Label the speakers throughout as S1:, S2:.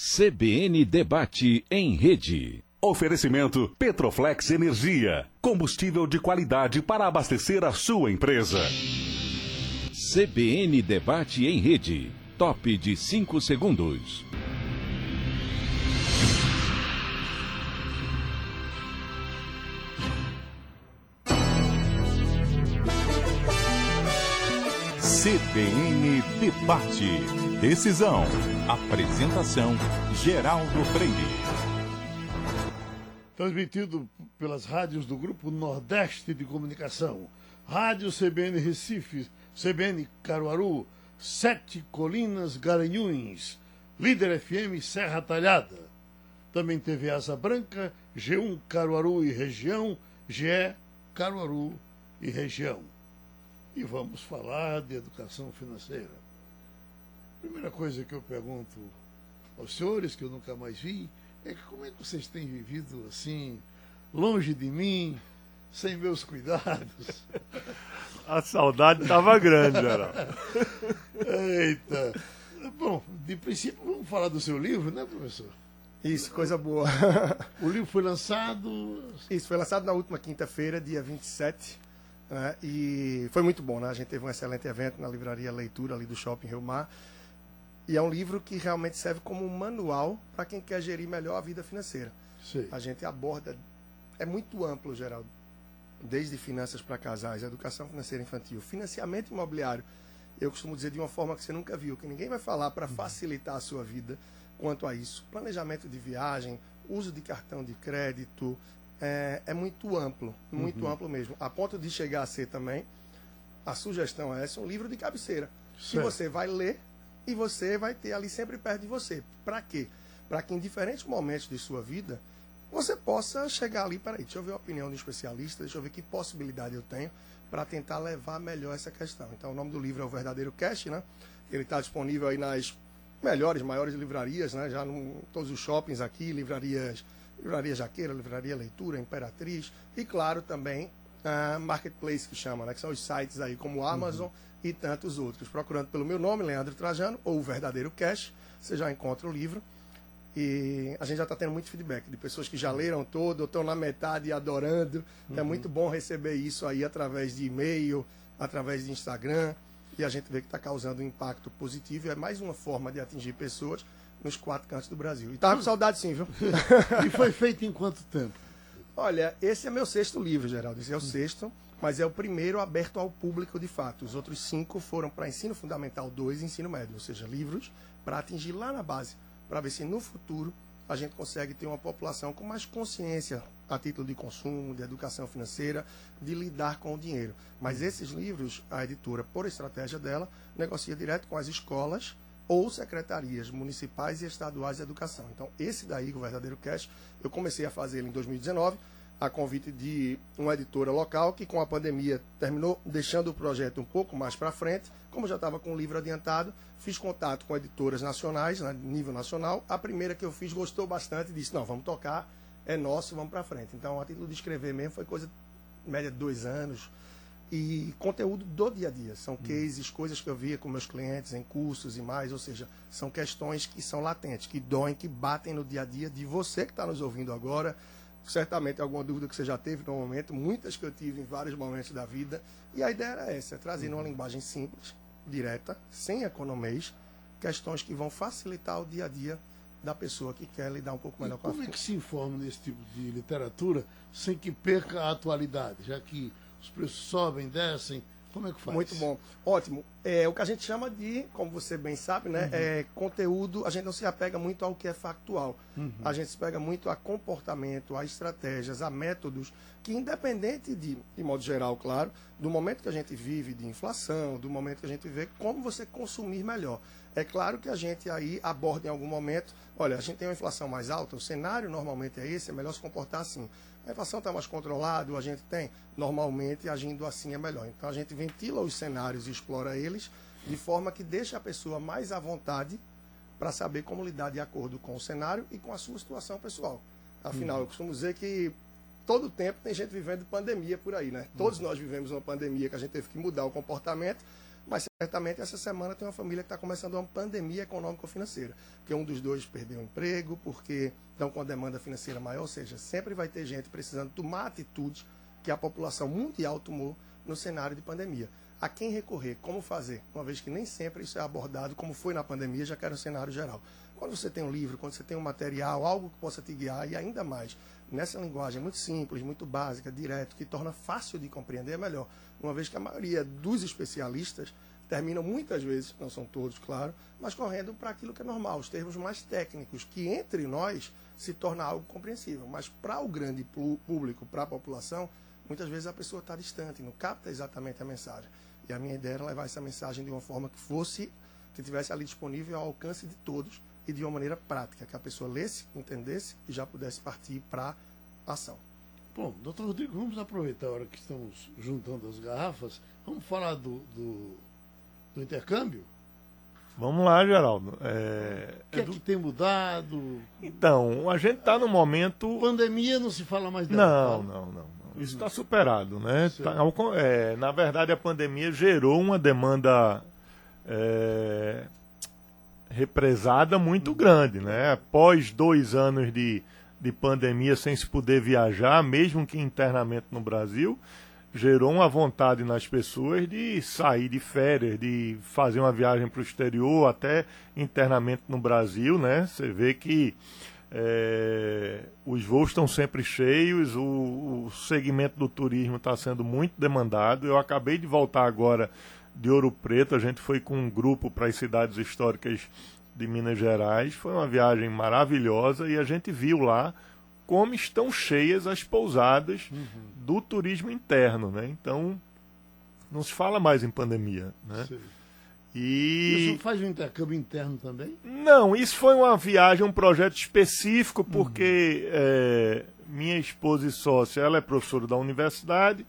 S1: CBN Debate em Rede.
S2: Oferecimento Petroflex Energia. Combustível de qualidade para abastecer a sua empresa.
S1: CBN Debate em Rede. Top de 5 segundos.
S2: CBN Debate. Decisão. Apresentação: Geraldo Freire.
S3: Transmitido pelas rádios do Grupo Nordeste de Comunicação. Rádio CBN Recife, CBN Caruaru, Sete Colinas Garanhuns, Líder FM Serra Talhada. Também TV Asa Branca, G1 Caruaru e Região, GE Caruaru e Região. E vamos falar de educação financeira. Primeira coisa que eu pergunto aos senhores, que eu nunca mais vi, é que como é que vocês têm vivido assim, longe de mim, sem meus cuidados?
S4: A saudade estava grande, Geraldo.
S3: Eita! Bom, de princípio vamos falar do seu livro, né, professor?
S5: Isso, coisa boa.
S3: O livro foi lançado.
S5: Isso, foi lançado na última quinta-feira, dia 27. Né, e foi muito bom, né? A gente teve um excelente evento na livraria Leitura ali do Shopping Rio Mar. E é um livro que realmente serve como um manual para quem quer gerir melhor a vida financeira.
S3: Sim.
S5: A gente aborda. É muito amplo, Geraldo. Desde finanças para casais, educação financeira infantil, financiamento imobiliário. Eu costumo dizer de uma forma que você nunca viu, que ninguém vai falar para facilitar a sua vida quanto a isso. Planejamento de viagem, uso de cartão de crédito, é, é muito amplo, muito amplo mesmo. A ponto de chegar a ser também, a sugestão é essa, um livro de cabeceira. Que
S3: Certo.
S5: você vai ler e você vai ter ali sempre perto de você. Para quê? Para que em diferentes momentos de sua vida você possa chegar ali, peraí, deixa eu ver a opinião do especialista, deixa eu ver que possibilidade eu tenho para tentar levar melhor essa questão. Então, o nome do livro é O Verdadeiro Cash, né? Ele está disponível aí nas melhores, maiores livrarias, né? Já em todos os shoppings aqui, livrarias, livraria Jaqueira, livraria Leitura, Imperatriz e, claro, também a Marketplace que chama, né? Que são os sites aí como Amazon e tantos outros. Procurando pelo meu nome, Leandro Trajano, ou O Verdadeiro Cash, você já encontra o livro. E a gente já está tendo muito feedback de pessoas que já leram todo, ou estão na metade e adorando. É muito bom receber isso aí através de e-mail, através de Instagram. E a gente vê que está causando um impacto positivo. E é mais uma forma de atingir pessoas nos quatro cantos do Brasil. E tava com saudade sim, viu?
S3: E foi feito em quanto tempo?
S5: Olha, esse é meu sexto livro, Geraldo. Esse é o sexto, mas é o primeiro aberto ao público de fato. Os outros cinco foram para ensino fundamental 2 e ensino médio, ou seja, livros para atingir lá na base, para ver se no futuro a gente consegue ter uma população com mais consciência a título de consumo, de educação financeira, de lidar com o dinheiro. Mas esses livros, a editora, por estratégia dela, negocia direto com as escolas ou secretarias municipais e estaduais de educação. Então, esse daí, o verdadeiro cash, eu comecei a fazer ele em 2019, a convite de uma editora local que, com a pandemia, terminou deixando o projeto um pouco mais para frente. Como já estava com o livro adiantado, fiz contato com editoras nacionais, né, nível nacional. A primeira que eu fiz gostou bastante e disse: não, vamos tocar, é nosso, vamos para frente. Então, a título de escrever mesmo foi coisa média de dois anos e conteúdo do dia a dia. São cases, coisas que eu via com meus clientes em cursos e mais, ou seja, são questões que são latentes, que doem, que batem no dia a dia de você que está nos ouvindo agora. Certamente alguma dúvida que você já teve no momento, muitas que eu tive em vários momentos da vida. E a ideia era essa, é trazer numa linguagem simples, direta, sem economês, questões que vão facilitar o dia a dia da pessoa que quer lidar um pouco
S3: E
S5: melhor com a
S3: como é que se informa nesse tipo de literatura sem que perca a atualidade, já que os preços sobem, descem? Como é que faz?
S5: Muito bom. Ótimo. É o que a gente chama de, como você bem sabe, né? É conteúdo, a gente não se apega muito ao que é factual. A gente se pega muito a comportamento, a estratégias, a métodos que, independente de, de modo geral, claro, do momento que a gente vive de inflação, do momento que a gente vê como você consumir melhor. É claro que a gente aí aborda em algum momento, olha, a gente tem uma inflação mais alta, o cenário normalmente é esse, é melhor se comportar assim. A inflação está mais controlada, a gente tem, normalmente agindo assim é melhor. Então a gente ventila os cenários e explora eles de forma que deixa a pessoa mais à vontade para saber como lidar de acordo com o cenário e com a sua situação pessoal. Afinal, eu costumo dizer que todo tempo tem gente vivendo pandemia por aí, né? Todos nós vivemos uma pandemia que a gente teve que mudar o comportamento, Mas certamente essa semana tem uma família que está começando uma pandemia econômico-financeira, porque um dos dois perdeu o emprego, porque estão com a demanda financeira maior, ou seja, sempre vai ter gente precisando tomar atitudes que a população mundial tomou no cenário de pandemia. A quem recorrer, como fazer, uma vez que nem sempre isso é abordado como foi na pandemia, já que era um cenário geral. Quando você tem um livro, quando você tem um material, algo que possa te guiar, e ainda mais, nessa linguagem muito simples, muito básica, direto, que torna fácil de compreender, é melhor. Uma vez que a maioria dos especialistas terminam muitas vezes, não são todos, claro, mas correndo para aquilo que é normal, os termos mais técnicos, que entre nós se torna algo compreensível. Mas para o grande público, para a população, muitas vezes a pessoa está distante, não capta exatamente a mensagem. E a minha ideia era levar essa mensagem de uma forma que fosse, que tivesse ali disponível ao alcance de todos e de uma maneira prática, que a pessoa lesse, entendesse e já pudesse partir para ação.
S3: Bom, doutor Rodrigo, vamos aproveitar a hora que estamos juntando as garrafas, vamos falar do, do, do intercâmbio?
S4: Vamos lá, Geraldo. É,
S3: o que é, é que tem mudado?
S4: Então, a gente está no momento.
S3: Pandemia não se fala mais dela.
S4: Não, não, não, não. Isso está superado, né? Tá, é, na verdade, a pandemia gerou uma demanda é, represada muito grande, né? Após dois anos de, de pandemia sem se poder viajar, mesmo que internamente no Brasil, gerou uma vontade nas pessoas de sair de férias, de fazer uma viagem para o exterior, até internamente no Brasil, né? Você vê que é, os voos estão sempre cheios, o, o segmento do turismo está sendo muito demandado. Eu acabei de voltar agora de Ouro Preto, a gente foi com um grupo para as cidades históricas de Minas Gerais. Foi uma viagem maravilhosa e a gente viu lá como estão cheias as pousadas uhum. do turismo interno, né? Então não se fala mais em pandemia, né? Sim.
S3: E isso faz um intercâmbio interno também?
S4: Não, isso foi uma viagem, um projeto específico, porque uhum. é, minha esposa e sócia, ela é professora da universidade,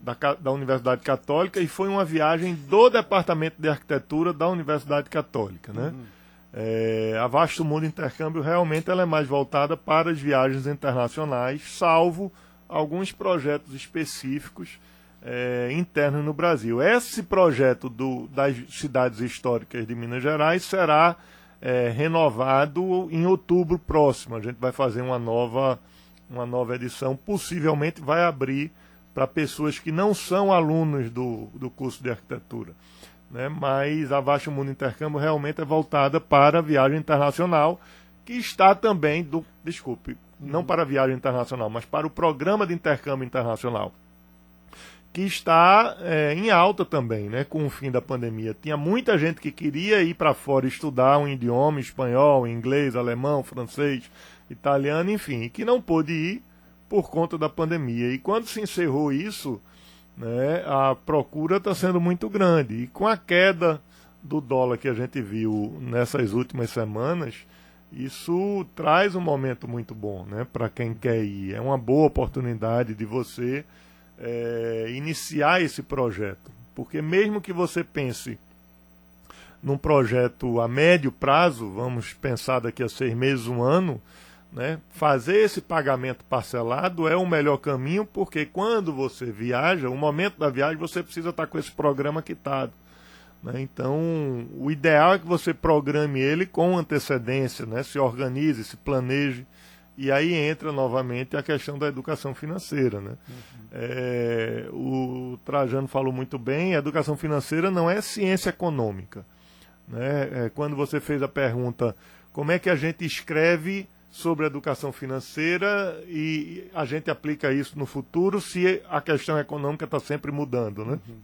S4: da, da Universidade Católica, e foi uma viagem do Departamento de Arquitetura da Universidade Católica, né? Uhum. É, a Vasto Mundo Intercâmbio realmente ela é mais voltada para as viagens internacionais, salvo alguns projetos específicos é, internos no Brasil. Esse projeto do, das cidades históricas de Minas Gerais será é, renovado em outubro próximo. A gente vai fazer uma nova, uma nova edição, possivelmente vai abrir para pessoas que não são alunos do, do curso de arquitetura né? mas a Vasta Mundo Intercâmbio realmente é voltada para a viagem internacional, que está também, do, desculpe, não para a viagem internacional, mas para o programa de intercâmbio internacional, que está é, em alta também, né, com o fim da pandemia. Tinha muita gente que queria ir para fora estudar um idioma, espanhol, inglês, alemão, francês, italiano, enfim, e que não pôde ir por conta da pandemia. E quando se encerrou isso, né, a procura está sendo muito grande. E com a queda do dólar que a gente viu nessas últimas semanas, isso traz um momento muito bom né, para quem quer ir. É uma boa oportunidade de você é, iniciar esse projeto. Porque mesmo que você pense num projeto a médio prazo, vamos pensar daqui a seis meses, um ano, né? Fazer esse pagamento parcelado é o melhor caminho, porque quando você viaja, o momento da viagem, você precisa estar com esse programa quitado. Né? Então, o ideal é que você programe ele com antecedência, né? se organize, se planeje. E aí entra novamente a questão da educação financeira. Né? Uhum. É, o Trajano falou muito bem: a educação financeira não é ciência econômica. Né? É, quando você fez a pergunta como é que a gente escreve sobre educação financeira e a gente aplica isso no futuro se a questão econômica está sempre mudando, né? Uhum.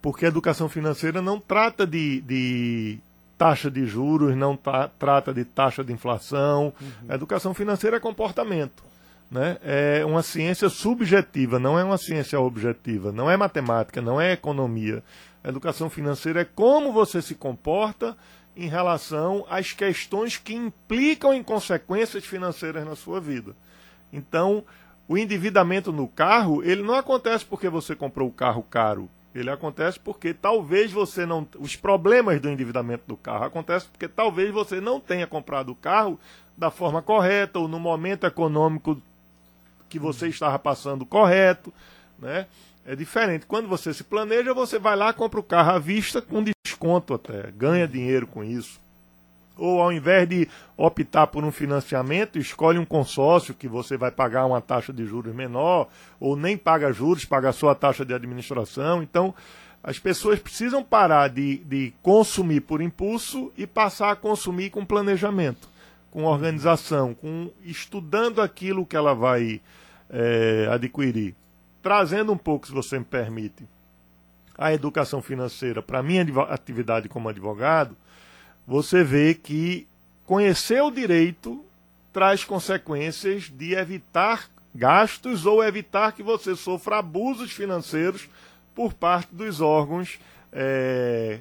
S4: Porque a educação financeira não trata de, de taxa de juros, não tá, trata de taxa de inflação. Uhum. A educação financeira é comportamento. Né? É uma ciência subjetiva, não é uma ciência objetiva, não é matemática, não é economia. A educação financeira é como você se comporta em relação às questões que implicam em consequências financeiras na sua vida. Então, o endividamento no carro, ele não acontece porque você comprou o carro caro. Ele acontece porque talvez você não. Os problemas do endividamento do carro acontecem porque talvez você não tenha comprado o carro da forma correta ou no momento econômico que você estava passando correto. Né? É diferente. Quando você se planeja, você vai lá, compra o carro à vista com desconto até, ganha dinheiro com isso. Ou ao invés de optar por um financiamento, escolhe um consórcio que você vai pagar uma taxa de juros menor, ou nem paga juros, paga a taxa de administração. Então, as pessoas precisam parar de, de consumir por impulso e passar a consumir com planejamento, com organização, com estudando aquilo que ela vai é, adquirir. Trazendo um pouco, se você me permite, a educação financeira para a minha atividade como advogado, você vê que conhecer o direito traz consequências de evitar gastos ou evitar que você sofra abusos financeiros por parte dos órgãos é,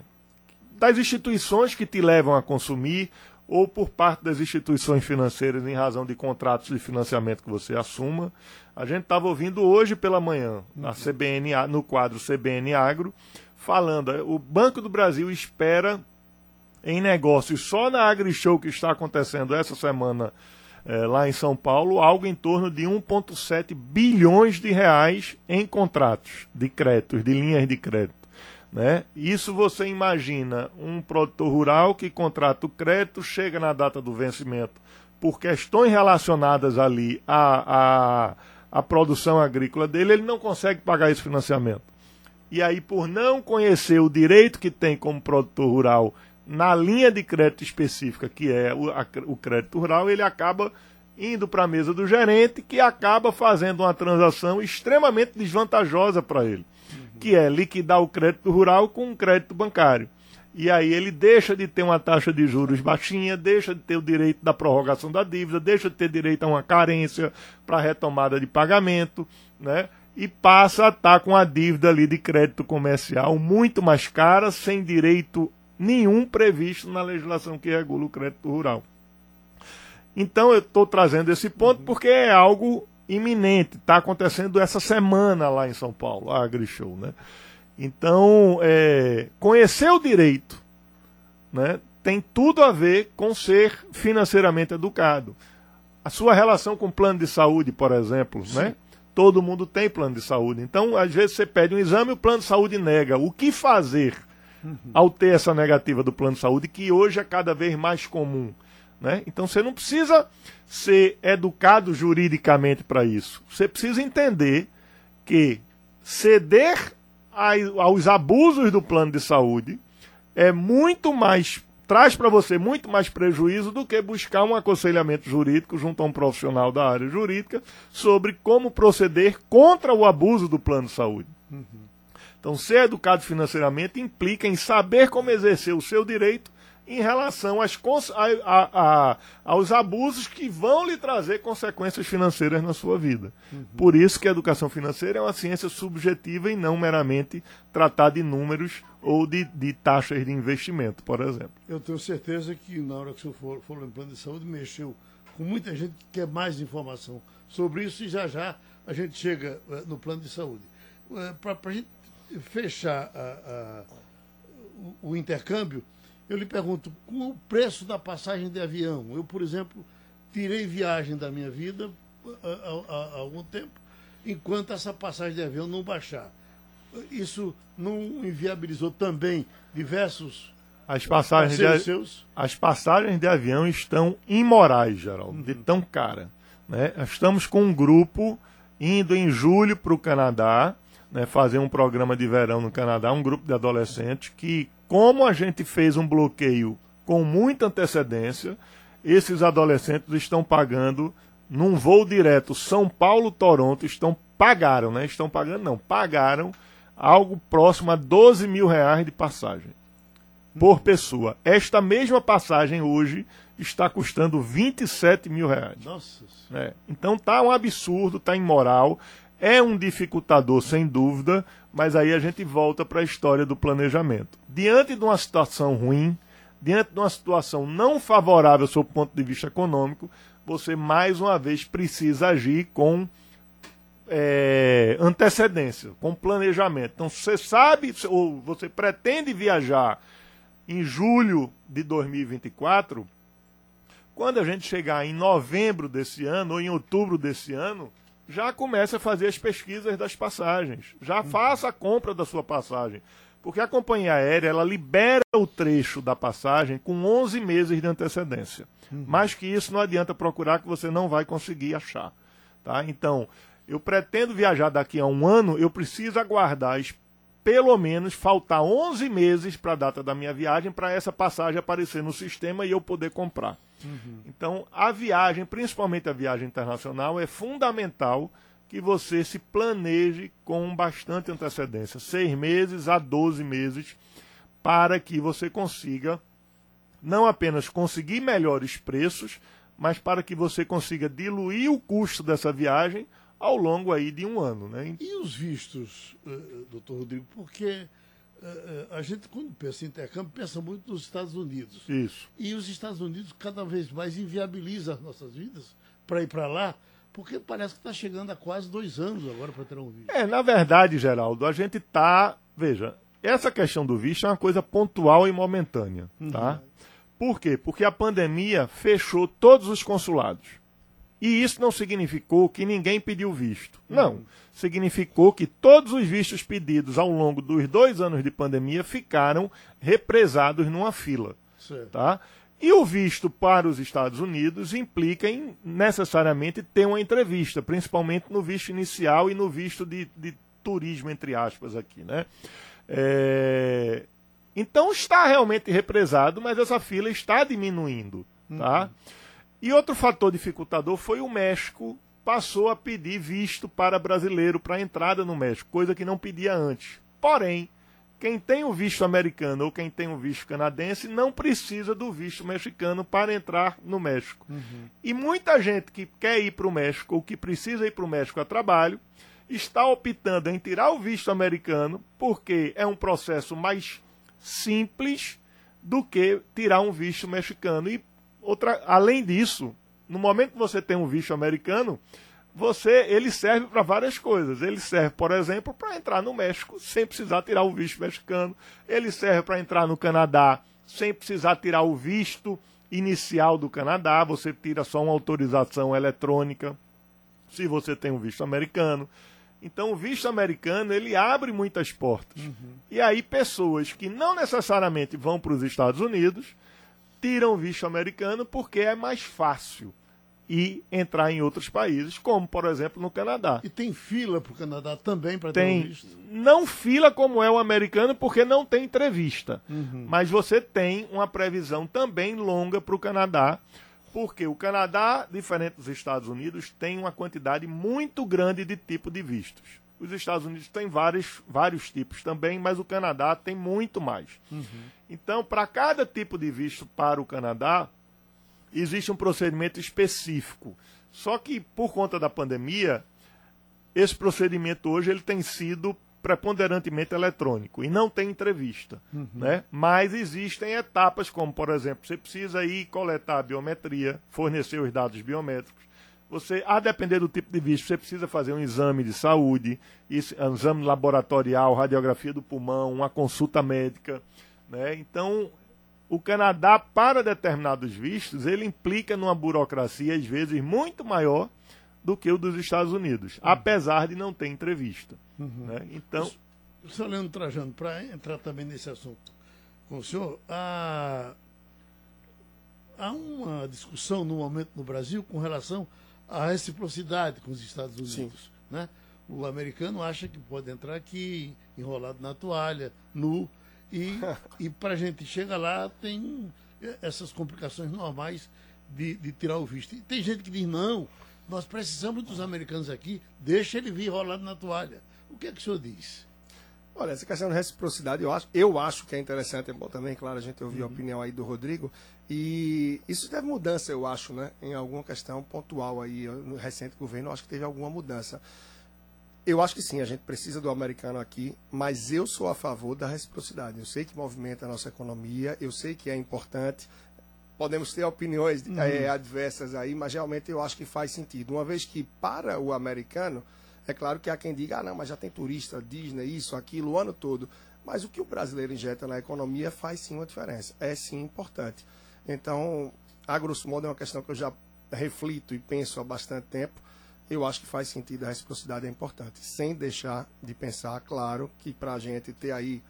S4: das instituições que te levam a consumir ou por parte das instituições financeiras em razão de contratos de financiamento que você assuma. A gente estava ouvindo hoje pela manhã, na CBN, no quadro CBN Agro, falando, o Banco do Brasil espera em negócios só na AgriShow que está acontecendo essa semana é, lá em São Paulo, algo em torno de 1,7 bilhões de reais em contratos de créditos, de linhas de crédito. Né? Isso você imagina um produtor rural que contrata o crédito, chega na data do vencimento por questões relacionadas ali à, à, à produção agrícola dele, ele não consegue pagar esse financiamento. E aí, por não conhecer o direito que tem como produtor rural na linha de crédito específica, que é o, a, o crédito rural, ele acaba indo para a mesa do gerente, que acaba fazendo uma transação extremamente desvantajosa para ele. Que é liquidar o crédito rural com um crédito bancário. E aí ele deixa de ter uma taxa de juros baixinha, deixa de ter o direito da prorrogação da dívida, deixa de ter direito a uma carência para retomada de pagamento, né? E passa a estar com a dívida ali de crédito comercial muito mais cara, sem direito nenhum previsto na legislação que regula o crédito rural. Então eu estou trazendo esse ponto porque é algo iminente, está acontecendo essa semana lá em São Paulo, a AgriShow, né? Então, é, conhecer o direito né, tem tudo a ver com ser financeiramente educado. A sua relação com o plano de saúde, por exemplo, né? Todo mundo tem plano de saúde. Então, às vezes você pede um exame e o plano de saúde nega. O que fazer? ao ter essa negativa do plano de saúde, que hoje é cada vez mais comum. Né? Então você não precisa ser educado juridicamente para isso. Você precisa entender que ceder aos abusos do plano de saúde é muito mais traz para você muito mais prejuízo do que buscar um aconselhamento jurídico junto a um profissional da área jurídica sobre como proceder contra o abuso do plano de saúde. Uhum. Então, ser educado financeiramente implica em saber como exercer o seu direito em relação às, a, a, aos abusos que vão lhe trazer consequências financeiras na sua vida. Uhum. Por isso que a educação financeira é uma ciência subjetiva e não meramente tratar de números ou de, de taxas de investimento, por exemplo.
S3: Eu tenho certeza que na hora que o senhor for, for no plano de saúde, mexeu com muita gente que quer mais informação sobre isso e já já a gente chega uh, no plano de saúde. Uh, eh, Para a gente fechar a, a, o, o, intercâmbio, eu lhe pergunto, o preço da passagem de avião? Eu, por exemplo, tirei viagem da minha vida há, algum tempo, enquanto essa passagem de avião não baixar. Isso não inviabilizou também diversos
S4: as passagens, de, seus? as passagens de avião estão imorais, Geraldo, uhum. de tão cara. Né? Estamos com um grupo indo em julho para o Canadá né, fazer um programa de verão no Canadá, um grupo de adolescentes que, como a gente fez um bloqueio com muita antecedência, esses adolescentes estão pagando num voo direto São Paulo-Toronto, estão pagaram, né? Estão pagando, não, pagaram algo próximo a 12 mil reais de passagem por pessoa. Esta mesma passagem hoje está custando 27 mil reais.
S3: Nossa.
S4: É. Então tá um absurdo, tá imoral. É um dificultador, sem dúvida, mas aí a gente volta para a história do planejamento. Diante de uma situação ruim, diante de uma situação não favorável sob ponto de vista econômico, você mais uma vez precisa agir com é, antecedência, com planejamento. Então, você sabe, ou você pretende viajar em julho de 2024, quando a gente chegar em novembro desse ano ou em outubro desse ano, já comece a fazer as pesquisas das passagens. Já faça a compra da sua passagem. Porque a companhia aérea ela libera o trecho da passagem com 11 meses de antecedência. Mais que isso, não adianta procurar que você não vai conseguir achar. Tá? Então, eu pretendo viajar daqui a um ano, eu preciso aguardar pelo menos faltar 11 meses para a data da minha viagem para essa passagem aparecer no sistema e eu poder comprar. Então, a viagem, principalmente a viagem internacional, é fundamental que você se planeje com bastante antecedência, seis meses a 12 meses, para que você consiga não apenas conseguir melhores preços, mas para que você consiga diluir o custo dessa viagem ao longo aí de um ano, né?
S3: E os vistos, eh, eh, doutor Rodrigo? Porque eh, a gente, quando pensa em intercâmbio, pensa muito nos Estados Unidos.
S4: Isso.
S3: E os Estados Unidos cada vez mais inviabilizam as nossas vidas para ir para lá, porque parece que está chegando a quase dois anos agora para ter um visto.
S4: É, na verdade, Geraldo, a gente tá. Veja, essa questão do visto é uma coisa pontual e momentânea, tá? Por quê? Porque a pandemia fechou todos os consulados. E isso não significou que ninguém pediu visto. Não. Significou que todos os vistos pedidos ao longo dos dois anos de pandemia ficaram represados numa fila.
S3: Certo.
S4: Tá? E o visto para os Estados Unidos implica em necessariamente ter uma entrevista, principalmente no visto inicial e no visto de, de turismo, entre aspas, aqui. Né? É, Então está realmente represado, mas essa fila está diminuindo. Tá? E outro fator dificultador foi o México passou a pedir visto para brasileiro para entrada no México, coisa que não pedia antes. Porém, quem tem o visto americano ou quem tem o visto canadense não precisa do visto mexicano para entrar no México. E muita gente que quer ir para o México ou que precisa ir para o México a trabalho está optando em tirar o visto americano porque é um processo mais simples do que tirar um visto mexicano. E outra, além disso, no momento que você tem um visto americano, você ele serve para várias coisas. Ele serve, por exemplo, para entrar no México sem precisar tirar o visto mexicano. Ele serve para entrar no Canadá sem precisar tirar o visto inicial do Canadá. Você tira só uma autorização eletrônica se você tem um visto americano. Então, o visto americano ele abre muitas portas. E aí, pessoas que não necessariamente vão para os Estados Unidos tiram visto americano porque é mais fácil e entrar em outros países, como por exemplo no Canadá.
S3: E tem fila para o Canadá também para ter um visto?
S4: não fila como é o americano, porque não tem entrevista. Mas você tem uma previsão também longa para o Canadá, porque o Canadá, diferente dos Estados Unidos, tem uma quantidade muito grande de tipo de vistos. Os Estados Unidos têm vários, vários tipos também, mas o Canadá tem muito mais. Então, para cada tipo de visto para o Canadá, existe um procedimento específico. Só que, por conta da pandemia, esse procedimento hoje ele tem sido preponderantemente eletrônico e não tem entrevista, né? Mas existem etapas como, por exemplo, você precisa ir coletar a biometria, fornecer os dados biométricos. Você, a depender do tipo de visto, você precisa fazer um exame de saúde, um exame laboratorial, radiografia do pulmão, uma consulta médica, né? Então, o Canadá, para determinados vistos, ele implica numa burocracia, às vezes, muito maior do que o dos Estados Unidos, apesar de não ter entrevista. né? Então,
S3: Sr. Leandro Trajano, para entrar também nesse assunto com o senhor, há, há uma discussão no momento no Brasil com relação à reciprocidade com os Estados Unidos. Né? O americano acha que pode entrar aqui enrolado na toalha, nu, e, e para a gente chegar lá tem essas complicações normais de, de tirar o visto. E tem gente que diz, não, nós precisamos dos americanos aqui, deixa ele vir enrolado na toalha. O que é que o senhor diz?
S5: Olha, essa questão de reciprocidade, eu acho, eu acho que é interessante, é bom também, claro, a gente ouviu a opinião aí do Rodrigo, e isso teve mudança, eu acho, né, em alguma questão pontual aí, no recente governo, eu acho que teve alguma mudança. Eu acho que sim, a gente precisa do americano aqui, mas eu sou a favor da reciprocidade. Eu sei que movimenta a nossa economia, eu sei que é importante, podemos ter opiniões eh, adversas aí, mas realmente eu acho que faz sentido. Uma vez que para o americano, é claro que há quem diga, ah, não, mas já tem turista, Disney, isso, aquilo, o ano todo. Mas o que o brasileiro injeta na economia faz sim uma diferença. É sim importante. Então, a grosso modo, é uma questão que eu já reflito e penso há bastante tempo. eu acho que faz sentido, a reciprocidade é importante, sem deixar de pensar, claro, que para a gente ter aí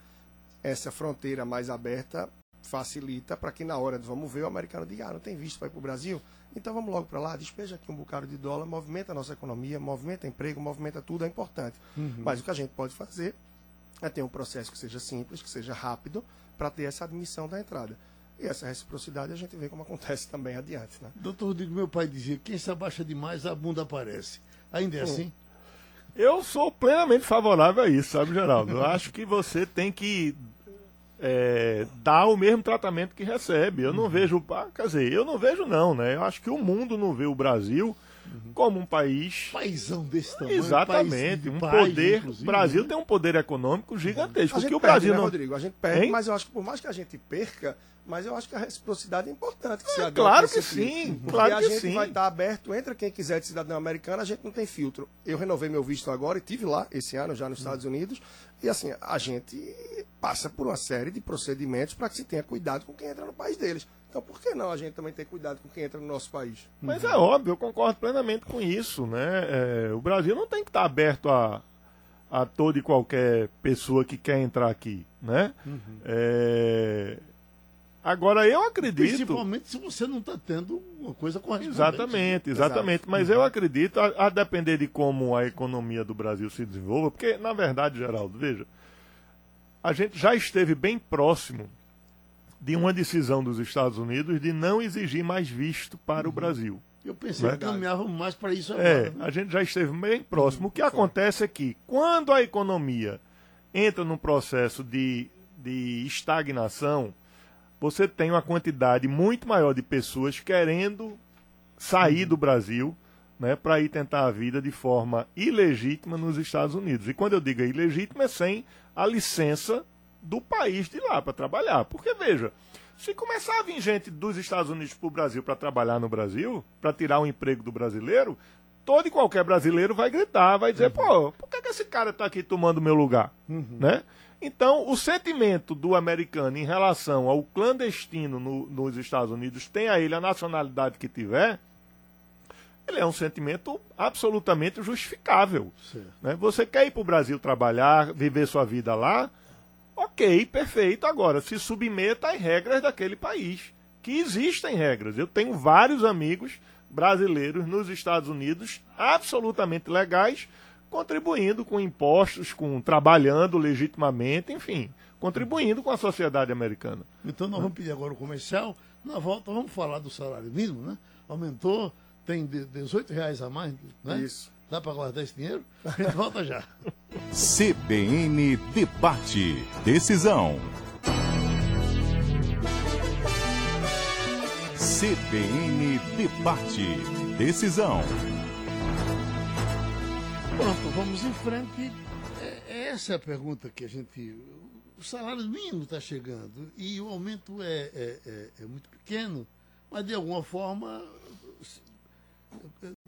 S5: essa fronteira mais aberta facilita para que na hora de vamos ver o americano diga, ah, não tem visto para ir para o Brasil, então vamos logo para lá, despeja aqui um bocado de dólar, movimenta a nossa economia, movimenta emprego, movimenta tudo, é importante. Mas o que a gente pode fazer é ter um processo que seja simples, que seja rápido, para ter essa admissão da entrada. E essa reciprocidade a gente vê como acontece também adiante. Né?
S3: Doutor Rodrigo, meu pai dizia, quem se abaixa demais, a bunda aparece. Ainda é assim?
S4: Eu sou plenamente favorável a isso, sabe, Geraldo? Eu acho que você tem que é, dar o mesmo tratamento que recebe. Eu não vejo, ah, quer dizer, eu não vejo não, né? Eu acho que o mundo não vê o Brasil como um país
S3: Paizão desse tamanho.
S4: Exatamente,
S3: país
S4: um
S3: paz,
S4: poder.
S3: inclusive,
S4: O Brasil
S3: né?
S4: tem um poder econômico gigantesco.
S5: A gente
S4: que o
S5: perde,
S4: Brasil
S5: né,
S4: não.
S5: Rodrigo? A gente perde,
S4: Hein?
S5: mas eu acho que por mais que a gente perca, mas eu acho que a reciprocidade é importante. Que
S4: É, claro que sim,
S5: Porque
S4: claro
S5: a gente
S4: sim.
S5: vai estar aberto, entra quem quiser de cidadão americano, a gente não tem filtro. Eu renovei meu visto agora e tive lá esse ano já nos Estados Unidos. E assim, a gente passa por uma série de procedimentos para que se tenha cuidado com quem entra no país deles. Então por que não a gente também ter cuidado com quem entra no nosso país?
S4: Mas é óbvio, eu concordo plenamente com isso, né? É, o Brasil não tem que estar aberto a, a toda e qualquer pessoa que quer entrar aqui, né? É, Agora eu acredito.
S3: Principalmente se você não está tendo uma coisa correspondente.
S4: Exatamente, exatamente. Mas eu acredito, a, a depender de como a economia do Brasil se desenvolva, porque, na verdade, Geraldo, veja, a gente já esteve bem próximo de uma decisão dos Estados Unidos de não exigir mais visto para o Brasil.
S3: Eu pensei que
S5: Verdade.
S3: caminhávamos mais para isso
S4: É,
S3: agora. né?
S4: a gente já esteve bem próximo. O que acontece é que, quando a economia entra num processo de, de estagnação, você tem uma quantidade muito maior de pessoas querendo sair do Brasil né, para ir tentar a vida de forma ilegítima nos Estados Unidos. E quando eu digo ilegítima, é sem a licença do país de lá para trabalhar. Porque, veja, se começar a vir gente dos Estados Unidos para o Brasil para trabalhar no Brasil, para tirar o emprego do brasileiro, todo e qualquer brasileiro vai gritar, vai dizer, pô, por que, que esse cara está aqui tomando meu lugar? Né? Então, o sentimento do americano em relação ao clandestino no- nos Estados Unidos, tenha ele a nacionalidade que tiver, ele é um sentimento absolutamente justificável. Né? Você quer ir para o Brasil trabalhar, viver sua vida lá? Ok, perfeito. Agora, se submeta às regras daquele país. Que existem regras. Eu tenho vários amigos brasileiros nos Estados Unidos, absolutamente legais, contribuindo com impostos, com trabalhando legitimamente, enfim, contribuindo com a sociedade americana.
S3: Então nós vamos pedir agora o comercial. Na volta vamos falar do salário mínimo, né? Aumentou, tem de- 18 reais a mais, né?
S5: Isso.
S3: Dá para guardar esse dinheiro? A gente volta já.
S2: CBN Debate. Decisão. CBN Debate. Decisão.
S3: Pronto, vamos em frente. É, essa é a pergunta que a gente. O salário mínimo está chegando e o aumento é, é- é- é muito pequeno, mas de alguma forma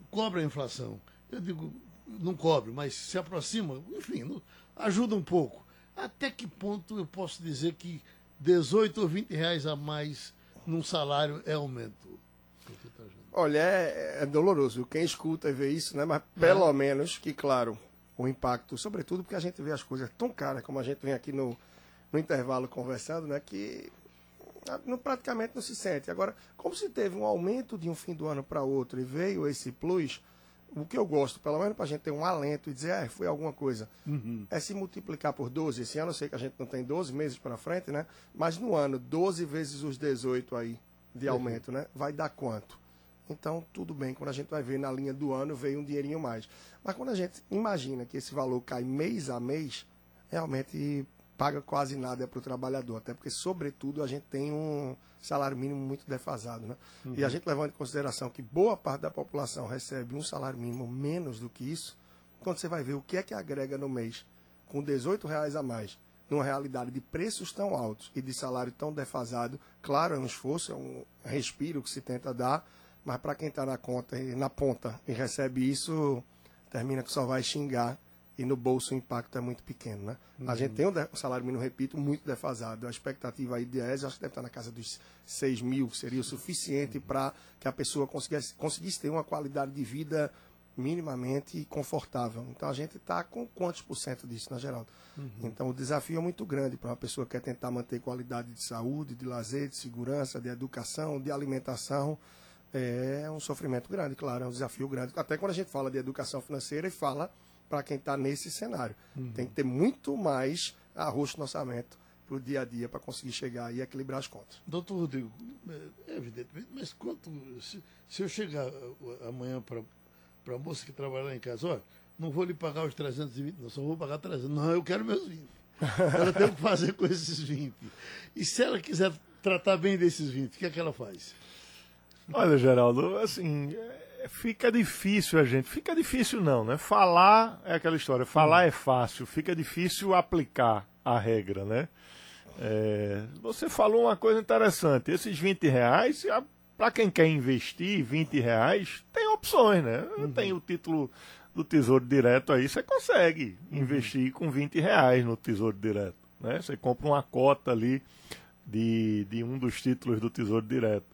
S3: cobra a inflação. Eu digo, não cobre, mas se aproxima, enfim, ajuda um pouco. Até que ponto eu posso dizer que 18 ou 20 reais a mais num salário é aumento?
S5: Olha, é, é doloroso. Quem escuta e vê isso, né? Mas pelo menos que, claro, o impacto, sobretudo porque a gente vê as coisas tão caras, como a gente vem aqui no, no intervalo conversando, né? Que ah, não, praticamente não se sente. Agora, como se teve um aumento de um fim do ano para outro e veio esse plus, o que eu gosto, pelo menos para a gente ter um alento e dizer, ah, foi alguma coisa, é se multiplicar por 12. Esse ano eu sei que a gente não tem 12 meses para frente, né? Mas no ano, 12 vezes os 18 aí de aumento, né? Vai dar quanto? Então, tudo bem, quando a gente vai ver na linha do ano, veio um dinheirinho mais. Mas quando a gente imagina que esse valor cai mês a mês, realmente paga quase nada para o trabalhador. Até porque, sobretudo, a gente tem um salário mínimo muito defasado. Né? E a gente levando em consideração que boa parte da população recebe um salário mínimo menos do que isso, quando você vai ver o que é que agrega no mês, com 18 reais a mais, numa realidade de preços tão altos e de salário tão defasado, claro, é um esforço, é um respiro que se tenta dar, mas para quem está na conta e na ponta e recebe isso, termina que só vai xingar e no bolso o impacto é muito pequeno, né? A gente tem um, um salário mínimo, repito, muito defasado. A expectativa aí de IES, acho que deve estar na casa dos 6 mil, que seria o suficiente para que a pessoa conseguisse, conseguisse ter uma qualidade de vida minimamente confortável. Então a gente está com quantos por cento disso, na geral? Então o desafio é muito grande para uma pessoa que quer tentar manter qualidade de saúde, de lazer, de segurança, de educação, de alimentação. É um sofrimento grande, claro, é um desafio grande. Até quando a gente fala de educação financeira e fala para quem está nesse cenário. Tem que ter muito mais arroz no orçamento para o dia a dia para conseguir chegar e equilibrar as contas.
S3: Doutor Rodrigo, é, evidentemente, mas quanto. Se, se eu chegar uh, amanhã para a moça que trabalha lá em casa, olha, não vou lhe pagar os 320, não, só vou pagar 300. Não, eu quero meus 20. Ela tem o que fazer com esses 20. E se ela quiser tratar bem desses 20, o que é que ela faz?
S4: Olha, Geraldo, assim, é, fica difícil a gente. Fica difícil não, né? Falar é aquela história. Falar é fácil, fica difícil aplicar a regra, né? É, você falou uma coisa interessante. Esses 20 reais, para quem quer investir 20 reais, tem opções, né? Tem o título do Tesouro Direto aí, você consegue investir com 20 reais no Tesouro Direto. Né? Você compra uma cota ali de, de um dos títulos do Tesouro Direto.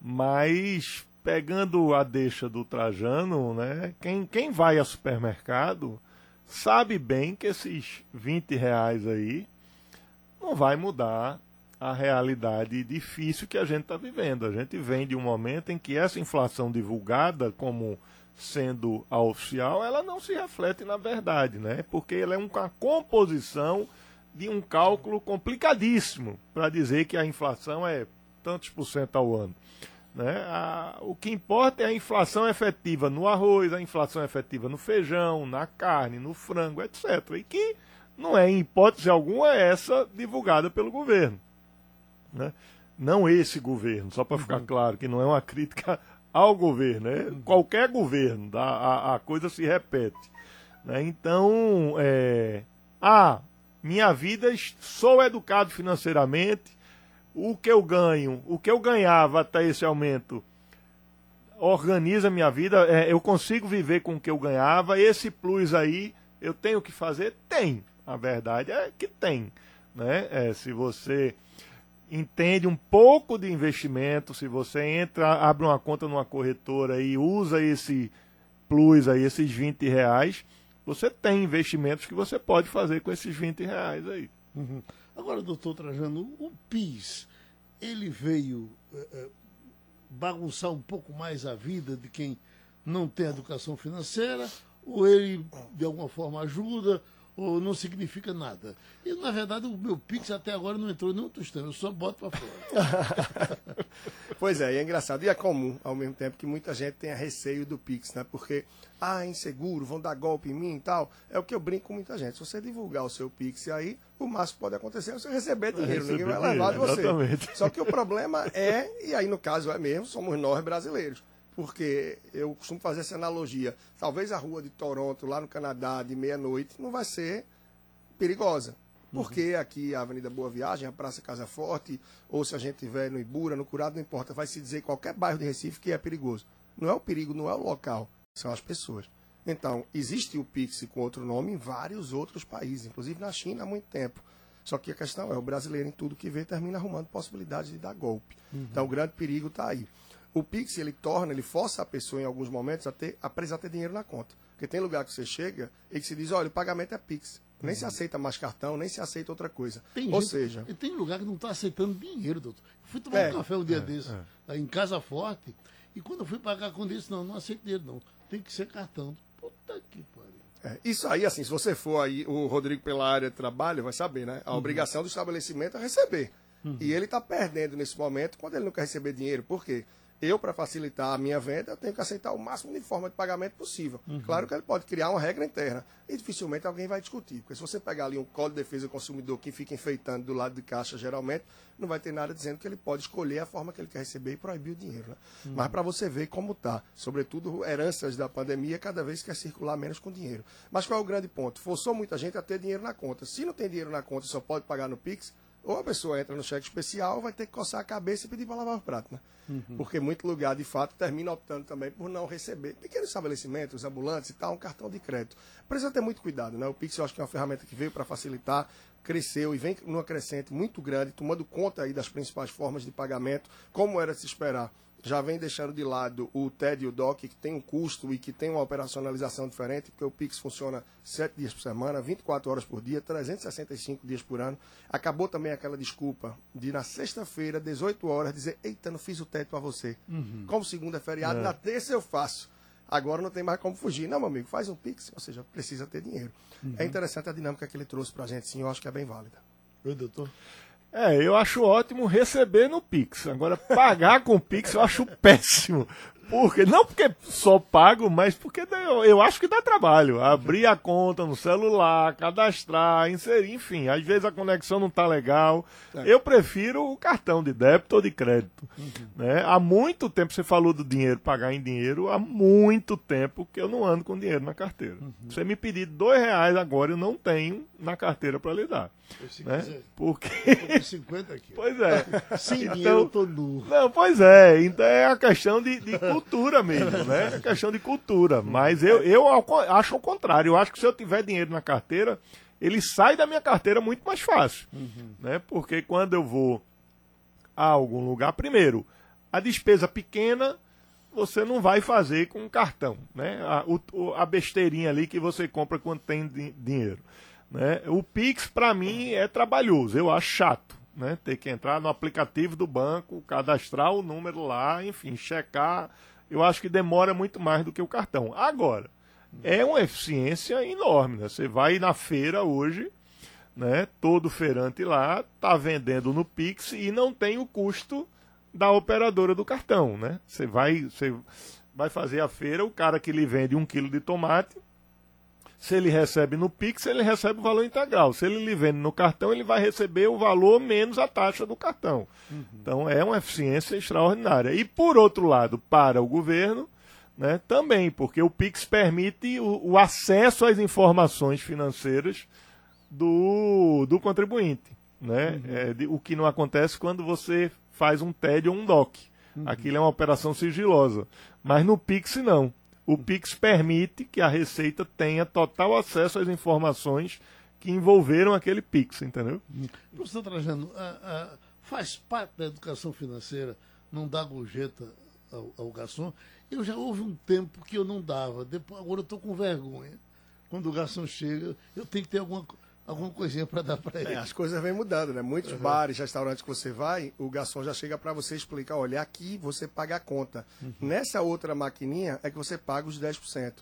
S4: Mas pegando a deixa do Trajano, né? Quem, quem vai ao supermercado sabe bem que esses 20 reais aí não vai mudar a realidade difícil que a gente está vivendo. A gente vem de um momento em que essa inflação divulgada como sendo a oficial, ela não se reflete na verdade, né? Porque ela é uma composição de um cálculo complicadíssimo para dizer que a inflação é tantos por cento ao ano. Né? A, o que importa é a inflação efetiva no arroz, a inflação efetiva no feijão, na carne, no frango, etc. E que não é, em hipótese alguma, é essa divulgada pelo governo. Né? Não esse governo, só para ficar claro que não é uma crítica ao governo, né? qualquer governo, tá? a, a coisa se repete. Né? Então, é, ah, minha vida, sou educado financeiramente, o que eu ganho, o que eu ganhava até esse aumento organiza minha vida, é, eu consigo viver com o que eu ganhava, esse plus aí eu tenho que fazer? Tem. A verdade é que tem. Né? É, se você entende um pouco de investimento, se você entra, abre uma conta numa corretora e usa esse plus aí, esses 20 reais, você tem investimentos que você pode fazer com esses 20 reais aí.
S3: Uhum. Agora, doutor Trajano, o PIS, ele veio é, bagunçar um pouco mais a vida de quem não tem educação financeira, ou ele, de alguma forma, ajuda, ou não significa nada. E, na verdade, o meu Pix até agora não entrou nenhum tostão, eu só boto para fora.
S5: pois é, e é engraçado. E é comum, ao mesmo tempo, que muita gente tenha receio do Pix, né? Porque, ah, é inseguro, vão dar golpe em mim e tal. É o que eu brinco com muita gente. Se você divulgar o seu Pix aí, o máximo pode acontecer é você receber dinheiro. Ninguém vai levar de você.
S4: Exatamente.
S5: Só que o problema é, e aí no caso é mesmo, somos nós brasileiros porque eu costumo fazer essa analogia. Talvez a rua de Toronto, lá no Canadá, de meia-noite, não vai ser perigosa. Porque aqui a Avenida Boa Viagem, a Praça Casa Forte, ou se a gente estiver no Ibura, no Curado, não importa, vai se dizer qualquer bairro de Recife que é perigoso. Não é o perigo, não é o local, são as pessoas. Então, existe o Pix com outro nome em vários outros países, inclusive na China há muito tempo. Só que a questão é, o brasileiro em tudo que vê termina arrumando possibilidade de dar golpe. Uhum. Então, o grande perigo está aí. O Pix, ele torna, ele força a pessoa em alguns momentos a, ter, a precisar ter dinheiro na conta. Porque tem lugar que você chega e que se diz, olha, o pagamento é Pix. Nem se aceita mais cartão, nem se aceita outra coisa.
S3: Tem
S5: Ou
S3: gente,
S5: seja...
S3: E tem lugar que não está aceitando dinheiro, doutor. Eu fui tomar é, um café um dia é, desse, é. em Casa Forte, e quando eu fui pagar com disse, não, não aceito dinheiro não. Tem que ser cartão. Puta que pariu.
S5: É, isso aí, assim, se você for aí, o Rodrigo pela área de trabalho vai saber, né? A uhum. obrigação do estabelecimento é receber. Uhum. E ele está perdendo nesse momento quando ele não quer receber dinheiro. Por quê? Eu, para facilitar a minha venda, eu tenho que aceitar o máximo de forma de pagamento possível. Uhum. Claro que ele pode criar uma regra interna. E dificilmente alguém vai discutir. Porque se você pegar ali um Código de Defesa do Consumidor que fica enfeitando do lado de caixa, geralmente, não vai ter nada dizendo que ele pode escolher a forma que ele quer receber e proibir o dinheiro. Né? Uhum. Mas para você ver como está. Sobretudo, heranças da pandemia, cada vez quer circular menos com dinheiro. Mas qual é o grande ponto? Forçou muita gente a ter dinheiro na conta. Se não tem dinheiro na conta e só pode pagar no Pix, ou a pessoa entra no cheque especial, vai ter que coçar a cabeça e pedir para lavar o prato, né? Uhum. Porque muito lugar, de fato, termina optando também por não receber. Pequenos estabelecimentos, ambulantes e tal, um cartão de crédito. Precisa ter muito cuidado, né? O Pix eu acho que é uma ferramenta que veio para facilitar, cresceu e vem numa crescente muito grande, tomando conta aí das principais formas de pagamento, como era de se esperar. Já vem deixando de lado o TED e o DOC, que tem um custo e que tem uma operacionalização diferente, porque o Pix funciona 7 dias por semana, 24 horas por dia, 365 dias por ano. Acabou também aquela desculpa de na sexta-feira, 18 horas, dizer, eita, não fiz o TED para você. Como segunda é feriado, na terça eu faço. Agora não tem mais como fugir. Não, meu amigo, faz um Pix, ou seja, precisa ter dinheiro. É interessante a dinâmica que ele trouxe para a gente, sim, eu acho que é bem válida.
S3: Oi, doutor.
S4: É, eu acho ótimo receber no Pix. Agora, pagar com Pix eu acho péssimo. Porque, não porque só pago, mas porque eu, acho que dá trabalho. Abrir a conta no celular, cadastrar, inserir, enfim. Às vezes a conexão não tá legal. Eu prefiro o cartão de débito ou de crédito. Né? Há muito tempo, você falou do dinheiro, pagar em dinheiro, há muito tempo que eu não ando com dinheiro na carteira. Você me pedir dois reais agora, eu não tenho na carteira para lhe dar. Né?
S3: quiser,
S4: Porque.
S3: eu tô com 50 aqui.
S4: Pois é.
S3: Sem
S4: Então-
S3: dinheiro eu tô nu.
S4: Não, pois é, então é a questão de, de cultura mesmo, né? É questão de cultura. Mas eu, eu acho o contrário. Eu acho que se eu tiver dinheiro na carteira, ele sai da minha carteira muito mais fácil. Né? Porque quando eu vou a algum lugar, primeiro, a despesa pequena você não vai fazer com cartão, né? A, o- a besteirinha ali que você compra quando tem di- dinheiro. Né? O Pix, para mim, é trabalhoso. Eu acho chato. Né? Ter que entrar no aplicativo do banco, cadastrar o número lá, enfim, checar. Eu acho que demora muito mais do que o cartão. Agora, é uma eficiência enorme. Né? Você vai na feira hoje, né? todo feirante lá está vendendo no Pix e não tem o custo da operadora do cartão. Né? Você vai, você vai fazer a feira, o cara que lhe vende um quilo de tomate, se ele recebe no Pix, ele recebe o valor integral. Se ele lhe vende no cartão, ele vai receber o valor menos a taxa do cartão. Então é uma eficiência extraordinária. E por outro lado, para o governo, né, também, porque o Pix permite o, o acesso às informações financeiras do, do contribuinte. Né? É, de- o que não acontece quando você faz um TED ou um DOC. Aquilo é uma operação sigilosa. Mas no Pix não. O Pix permite que a Receita tenha total acesso às informações que envolveram aquele Pix, entendeu?
S3: Professor Trajano, faz parte da educação financeira não dar gorjeta ao, ao garçom? Eu já houve um tempo que eu não dava, depois, agora eu estou com vergonha. Quando o garçom chega, eu tenho que ter alguma, co- alguma coisinha para dar para ele.
S5: É, as coisas vêm mudando, né? Muitos bares, restaurantes que você vai, o garçom já chega para você explicar, olha, aqui você paga a conta. Nessa outra maquininha é que você paga os 10%.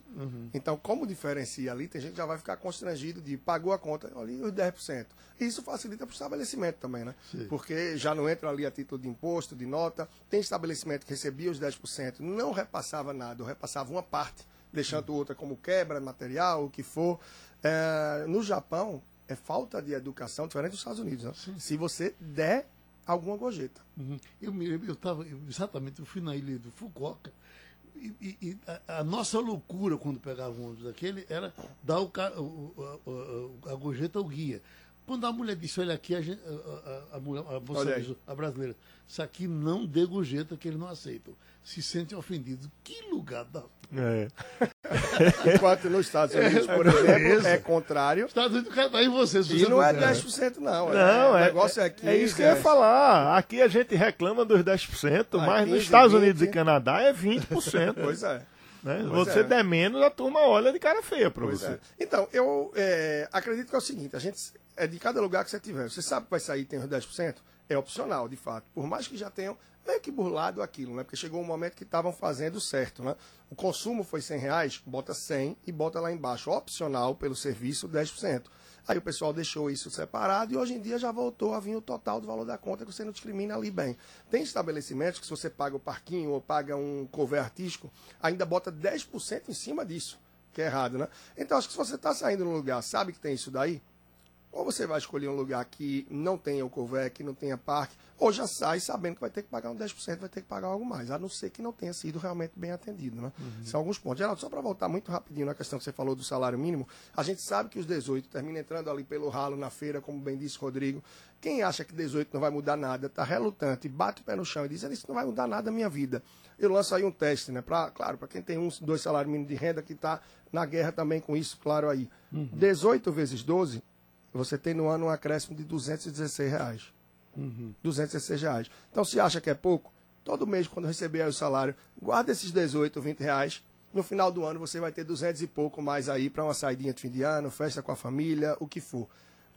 S5: Então, como diferencia ali, tem gente que já vai ficar constrangido de pagou a conta, olha, os 10%. E isso facilita para o estabelecimento também, né?
S3: Sim.
S5: Porque já não entra ali a título de imposto, de nota. Tem estabelecimento que recebia os 10%, não repassava nada, ou repassava uma parte, deixando outra como quebra, material, o que for. É, no Japão, é falta de educação, diferente dos Estados Unidos. Né? Se você der alguma gorjeta.
S3: Uhum. Eu me lembro, eu estava exatamente, eu fui na ilha do Fukuoka e, e- e a, a nossa loucura quando pegava um ônibus daquele era dar o, o- o- a gorjeta ao guia. Quando a mulher disse, olha aqui, a, a, a- a mulher- a a brasileira, isso aqui não dê gorjeta que eles não aceitam. Se sentem ofendidos. Que lugar da.
S4: É.
S5: Enquanto nos Estados Unidos, por exemplo, é contrário.
S3: Estados Unidos, aí você, se
S5: E não é
S3: der.
S5: 10%, não.
S4: Não,
S5: o
S4: é,
S5: negócio é 15%.
S4: é isso que eu ia falar. Aqui a gente reclama dos 10%,
S5: Ah,
S4: mas
S5: 15,
S4: nos Estados
S5: 20.
S4: Unidos e Canadá é 20%.
S5: Pois é.
S4: né? Você
S5: é.
S4: der menos, a turma olha de cara feia para você.
S5: é. Então, eu é, acredito que é o seguinte, a gente é de cada lugar que você tiver. Você sabe que vai sair e tem os 10%? É opcional, de fato. Por mais que já tenham meio que burlado aquilo, né? Porque chegou um momento que estavam fazendo certo, né? O consumo foi 100 reais, bota 100 e bota lá embaixo, opcional pelo serviço, 10%. Aí o pessoal deixou isso separado e hoje em dia já voltou a vir o total do valor da conta que você não discrimina ali bem. Tem estabelecimentos que se você paga o parquinho ou paga um cover artístico, ainda bota 10% em cima disso, que é errado, né? Então acho que se você está saindo num lugar, sabe que tem isso daí, ou você vai escolher um lugar que não tenha o cover, que não tenha parque, ou já sai sabendo que vai ter que pagar um 10%, vai ter que pagar algo mais, a não ser que não tenha sido realmente bem atendido. Né? São alguns pontos. Geraldo, só para voltar muito rapidinho na questão que você falou do salário mínimo, a gente sabe que os 18 termina entrando ali pelo ralo na feira, como bem disse Rodrigo. Quem acha que 18 não vai mudar nada, está relutante, bate o pé no chão e diz, isso não vai mudar nada na minha vida. Eu lanço aí um teste, né? Pra, claro, para quem tem um, dois salários mínimos de renda, que está na guerra também com isso, claro aí. 18 vezes 12, você tem no ano um acréscimo de 216 reais. 216 reais. Então, se acha que é pouco, todo mês, quando receber o salário, guarda esses 18, 20 reais. No final do ano você vai ter 200 e pouco mais aí para uma saidinha de fim de ano, festa com a família, o que for.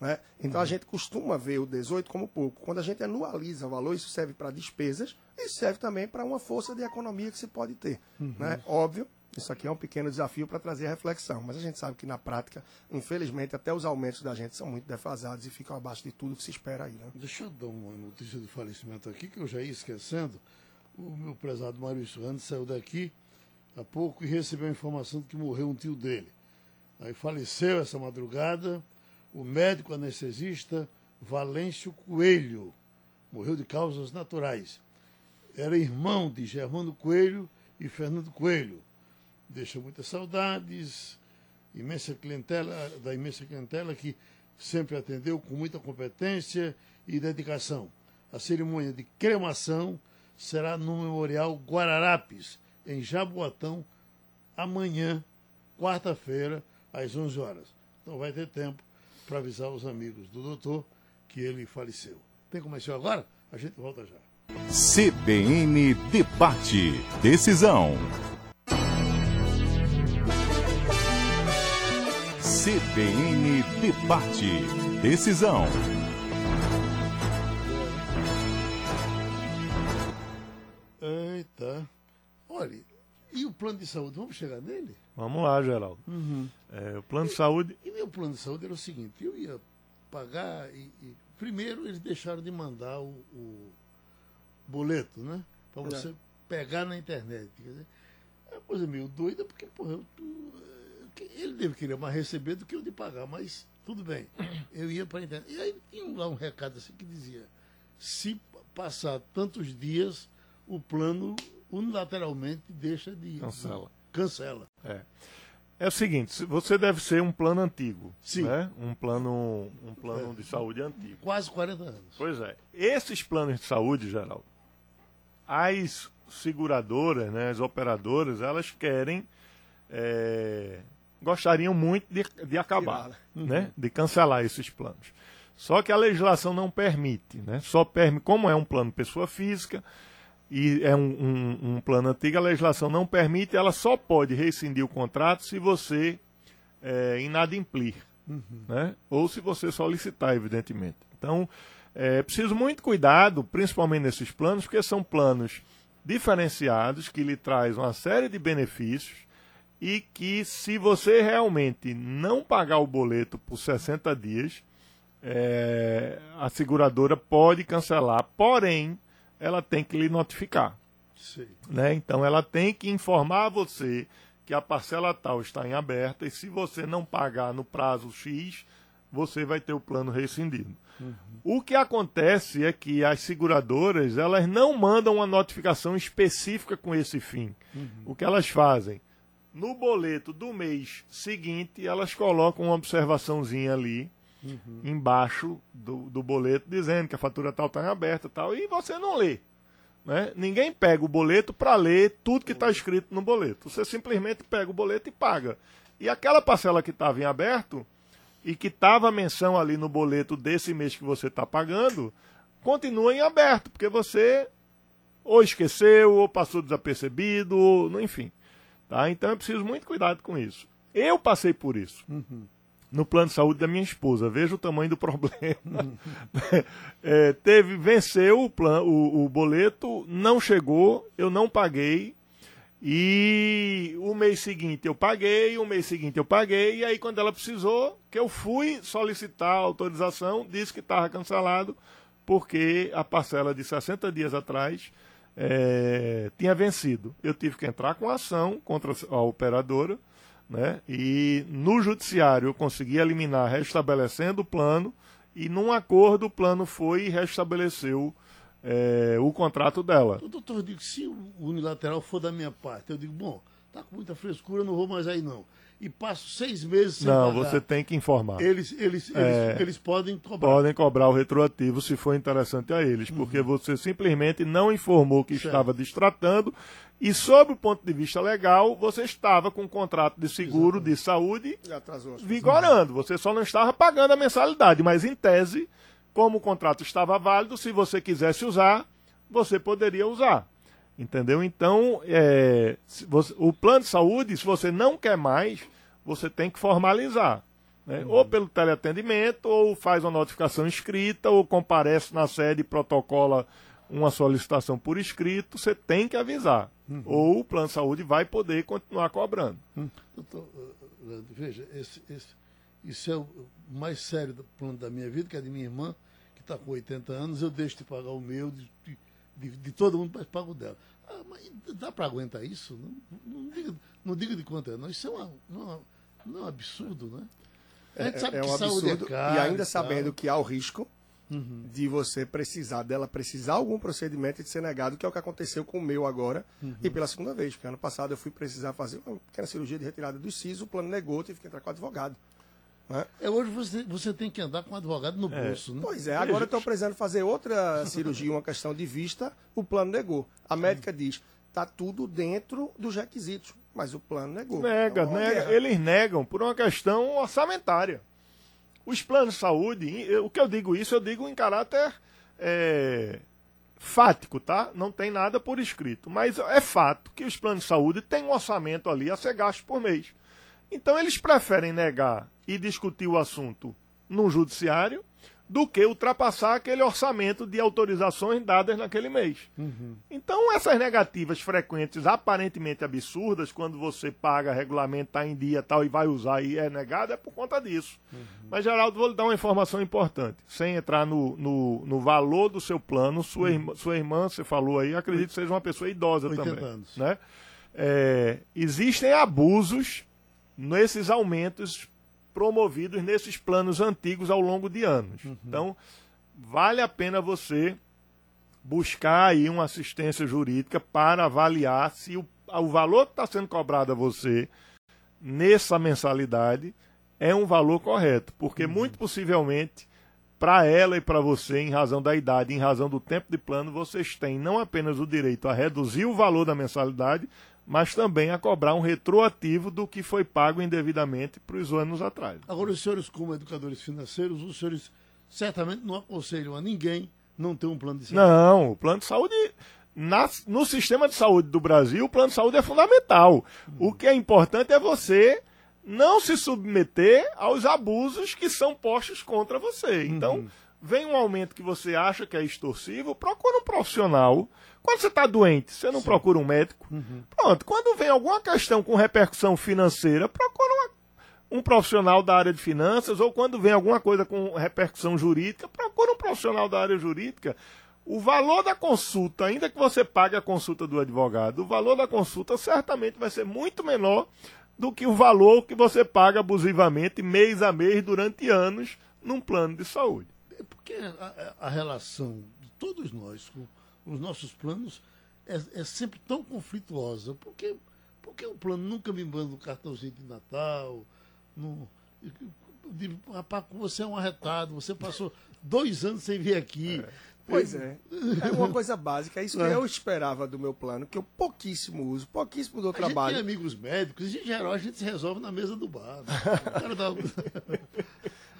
S5: Né? Então a gente costuma ver o 18 como pouco. Quando a gente anualiza o valor, isso serve para despesas e serve também para uma força de economia que se pode ter. Né? Óbvio, isso aqui é um pequeno desafio para trazer reflexão, mas a gente sabe que na prática, infelizmente, até os aumentos da gente são muito defasados e ficam abaixo de tudo que se espera aí. Né?
S3: Deixa eu dar uma notícia de falecimento aqui, que eu já ia esquecendo. O meu prezado Maurício Randes saiu daqui há pouco e recebeu a informação de que morreu um tio dele. Aí faleceu essa madrugada o médico anestesista Valêncio Coelho. Morreu de causas naturais. Era irmão de Germano Coelho e Fernando Coelho. Deixa muitas saudades, imensa clientela, da imensa clientela que sempre atendeu com muita competência e dedicação. A cerimônia de cremação será no Memorial Guararapes, em Jaboatão, amanhã, quarta-feira, às 11 horas. Então vai ter tempo para avisar os amigos do doutor que ele faleceu. Tem comercial agora? A gente volta já.
S2: CBN Debate. Decisão. CBN Debate. Decisão.
S3: Eita. Olha, e o plano de saúde? Vamos chegar nele?
S4: Vamos lá, Geraldo. É, o plano de saúde.
S3: E meu plano de saúde era o seguinte: eu ia pagar e. e- primeiro, eles deixaram de mandar o, o boleto, né? Para você pegar na internet. Quer dizer, é uma coisa meio doida, porque, porra, eu, tu- ele deve querer mais receber do que eu de pagar, mas tudo bem. Eu ia para a internet. E aí tinha lá um recado assim que dizia: se passar tantos dias, o plano unilateralmente deixa de.
S4: Cancela.
S3: Cancela.
S4: É. É o seguinte, se- você deve ser um plano antigo.
S3: Sim.
S4: Né? Um plano, um plano de saúde antigo.
S3: Quase 40 anos.
S4: Pois é. Esses planos de saúde, Geraldo, as seguradoras, né, as operadoras, elas querem, é, gostariam muito de, de acabar, né, de cancelar esses planos. Só que a legislação não permite, né? Só permite, como é um plano pessoa física e é um, um- um plano antigo, a legislação não permite, ela só pode rescindir o contrato se você é, inadimplir, né? ou se você solicitar, evidentemente. Então, é preciso muito cuidado, principalmente nesses planos, porque são planos diferenciados que lhe traz uma série de benefícios e que se você realmente não pagar o boleto por 60 dias, é, a seguradora pode cancelar, porém ela tem que lhe notificar.
S3: Sei.
S4: Né? Então ela tem que informar você que a parcela tal está em aberta e se você não pagar no prazo X, você vai ter o plano rescindido. O que acontece é que as seguradoras elas não mandam uma notificação específica com esse fim. O que elas fazem? No boleto do mês seguinte, elas colocam uma observaçãozinha ali embaixo do, do boleto dizendo que a fatura tal está em aberta e tal, e você não lê. Né? Ninguém pega o boleto para ler tudo que está escrito no boleto. Você simplesmente pega o boleto e paga. E aquela parcela que estava em aberto e que estava a menção ali no boleto desse mês que você está pagando, continua em aberto, porque você ou esqueceu, ou passou desapercebido, ou, enfim. Tá? Então é preciso muito cuidado com isso. Eu passei por isso no plano de saúde da minha esposa. Veja o tamanho do problema. É, teve, venceu o, plan, o, o boleto, não chegou, eu não paguei. E o mês seguinte eu paguei, o mês seguinte eu paguei, e aí quando ela precisou, que eu fui solicitar a autorização, disse que estava cancelado, porque a parcela de 60 dias atrás é, tinha vencido. Eu tive que entrar com ação contra a operadora, né? E no judiciário eu consegui eliminar, restabelecendo o plano, e num acordo o plano foi e restabeleceu é, o contrato dela.
S3: O doutor diz que se o unilateral for da minha parte, eu digo, bom, tá com muita frescura, não vou mais aí não. E passo seis meses sem
S4: Não,
S3: pagar.
S4: você tem que informar.
S3: Eles, eles, eles,
S4: É.
S3: eles podem cobrar.
S4: Podem cobrar o retroativo se for interessante a eles, porque você simplesmente não informou que
S3: Certo.
S4: estava distratando e, sob o ponto de vista legal, você estava com um contrato de seguro de saúde vigorando. Você só não estava pagando a mensalidade, mas em tese, como o contrato estava válido, se você quisesse usar, você poderia usar. Entendeu? Então, é, você, o plano de saúde, se você não quer mais, você tem que formalizar. Né? Uhum. Ou pelo teleatendimento, ou faz uma notificação escrita, ou comparece na sede e protocola uma solicitação por escrito, você tem que avisar. Uhum. Ou o plano de saúde vai poder continuar cobrando.
S3: Uhum. Doutor, uh, veja, esse, esse, isso é o mais sério do plano da minha vida, que é de minha irmã, que está com 80 anos, eu deixo de pagar o meu, de, de, de, de todo mundo, mas pago dela. Ah, mas dá para aguentar isso? Não, não, diga, não diga de quanto é, não. Isso é uma, uma, não é um absurdo, né?
S5: A gente é, sabe é, é um absurdo. É caro, e ainda sabendo que há o risco uhum. de você precisar, dela precisar algum procedimento e de ser negado, que é o que aconteceu com o meu agora, uhum. e pela segunda vez. Porque ano passado eu fui precisar fazer uma pequena cirurgia de retirada do siso, o plano negou, tive que entrar com o advogado.
S3: Né? É, hoje você, você tem que andar com um advogado no é. bolso, né?
S5: Pois é, agora eu estou precisando fazer outra cirurgia, uma questão de vista, o plano negou. A médica diz, está tudo dentro dos requisitos, mas o plano negou.
S4: Nega, então, nega. Eles negam por uma questão orçamentária. Os planos de saúde, o que eu digo isso, eu digo em caráter é, fático, tá? Não tem nada por escrito. Mas é fato que os planos de saúde têm um orçamento ali a ser gasto por mês. Então eles preferem negar e discutir o assunto no judiciário do que ultrapassar aquele orçamento de autorizações dadas naquele mês. Uhum. Então, essas negativas frequentes, aparentemente absurdas, quando você paga, regulamento, está em dia tal e vai usar e é negado, é por conta disso. Uhum. Mas, Geraldo, vou lhe dar uma informação importante, sem entrar no, no, no valor do seu plano. Sua, uhum. irmã, sua irmã, você falou aí, acredito que seja uma pessoa idosa também. Anos. Né? É, existem abusos nesses aumentos promovidos nesses planos antigos ao longo de anos. Uhum. Então, vale a pena você buscar aí uma assistência jurídica para avaliar se o, o valor que está sendo cobrado a você nessa mensalidade é um valor correto, porque uhum. muito possivelmente para ela e para você, em razão da idade, em razão do tempo de plano, vocês têm não apenas o direito a reduzir o valor da mensalidade, mas também a cobrar um retroativo do que foi pago indevidamente para os anos atrás.
S3: Agora, os senhores, como educadores financeiros, os senhores certamente não aconselham a ninguém não ter um plano de
S4: saúde. Não, o plano de saúde. Na, no sistema de saúde do Brasil, o plano de saúde é fundamental. O que é importante é você não se submeter aos abusos que são postos contra você. Então, uhum. Vem um aumento que você acha que é extorsivo, procura um profissional quando você está doente, você não Sim. procura um médico. Uhum. Pronto, quando vem alguma questão com repercussão financeira, procura uma, um profissional da área de finanças, ou quando vem alguma coisa com repercussão jurídica, procura um profissional da área jurídica. O valor da consulta, ainda que você pague a consulta do advogado, o valor da consulta certamente vai ser muito menor do que o valor que você paga abusivamente mês a mês durante anos num plano de saúde.
S3: Porque a, a relação de todos nós com os nossos planos é, é sempre tão conflituosa. Porque, porque o plano nunca me manda um cartãozinho de Natal. Não, digo, rapaz, você é um arretado, você passou dois anos sem vir aqui.
S5: É. Pois é. É uma coisa básica. É isso que é. eu esperava do meu plano, que eu pouquíssimo uso, pouquíssimo do
S3: a
S5: trabalho.
S3: Gente tem amigos médicos, em geral a gente se resolve na mesa do bar. Né? Dá...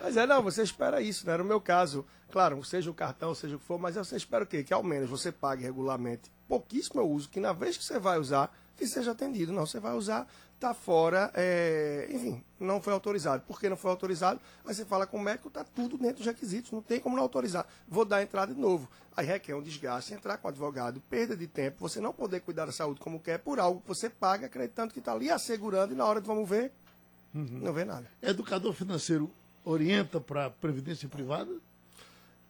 S5: Mas é, não, você espera isso, né? No meu caso, claro, seja o cartão, seja o que for, mas você espera o quê? Que ao menos você pague regularmente pouquíssimo eu uso, que na vez que você vai usar, que seja atendido. Não, você vai usar, tá fora, é... enfim, não foi autorizado. Por que não foi autorizado? Aí você fala com o médico, tá tudo dentro dos requisitos, não tem como não autorizar. Vou dar entrada de novo. Aí requer um desgaste, entrar com o advogado, perda de tempo, você não poder cuidar da saúde como quer por algo que você paga, acreditando que está ali assegurando e na hora de vamos ver, uhum. não vê nada.
S3: Educador financeiro orienta para a previdência privada?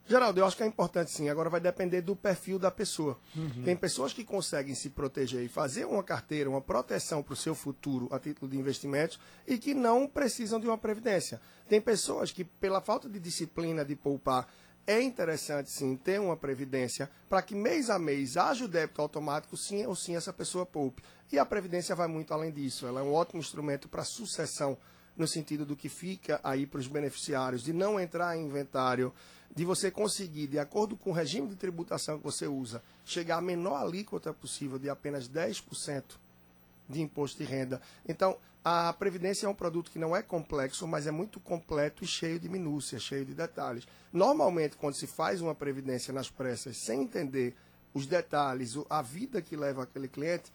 S5: Geraldo, eu acho que é importante sim. Agora vai depender do perfil da pessoa. Uhum. Tem pessoas que conseguem se proteger e fazer uma carteira, uma proteção para o seu futuro a título de investimentos e que não precisam de uma previdência. Tem pessoas que, pela falta de disciplina de poupar, é interessante sim ter uma previdência para que mês a mês haja o débito automático, sim ou sim essa pessoa poupe. E a previdência vai muito além disso. Ela é um ótimo instrumento para sucessão no sentido do que fica aí para os beneficiários, de não entrar em inventário, de você conseguir, de acordo com o regime de tributação que você usa, chegar à menor alíquota possível de apenas 10% de imposto de renda. Então, a Previdência é um produto que não é complexo, mas é muito completo e cheio de minúcias, cheio de detalhes. Normalmente, quando se faz uma Previdência nas pressas, sem entender os detalhes, a vida que leva aquele cliente,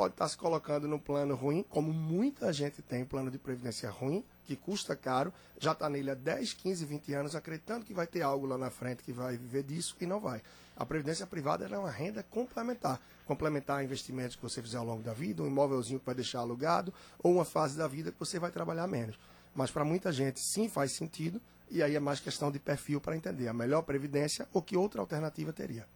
S5: pode estar se colocando no plano ruim, como muita gente tem plano de previdência ruim, que custa caro, já está nele há 10, 15, 20 anos, acreditando que vai ter algo lá na frente que vai viver disso e não vai. A previdência privada é uma renda complementar, complementar investimentos que você fizer ao longo da vida, um imóvelzinho que vai deixar alugado, ou uma fase da vida que você vai trabalhar menos. Mas para muita gente sim faz sentido, e aí é mais questão de perfil para entender a melhor previdência ou que outra alternativa teria.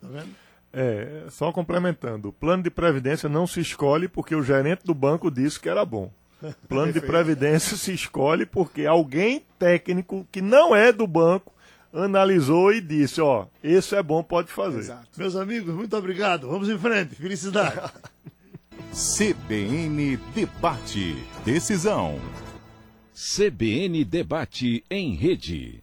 S3: Tá vendo?
S4: É, só complementando, o plano de previdência não se escolhe porque o gerente do banco disse que era bom. Plano de previdência se escolhe porque alguém técnico que não é do banco analisou e disse, ó, esse é bom, pode fazer.
S5: Exato.
S3: Meus amigos, muito obrigado. Vamos em frente. Felicidade.
S2: CBN Debate. Decisão.
S1: CBN Debate em Rede.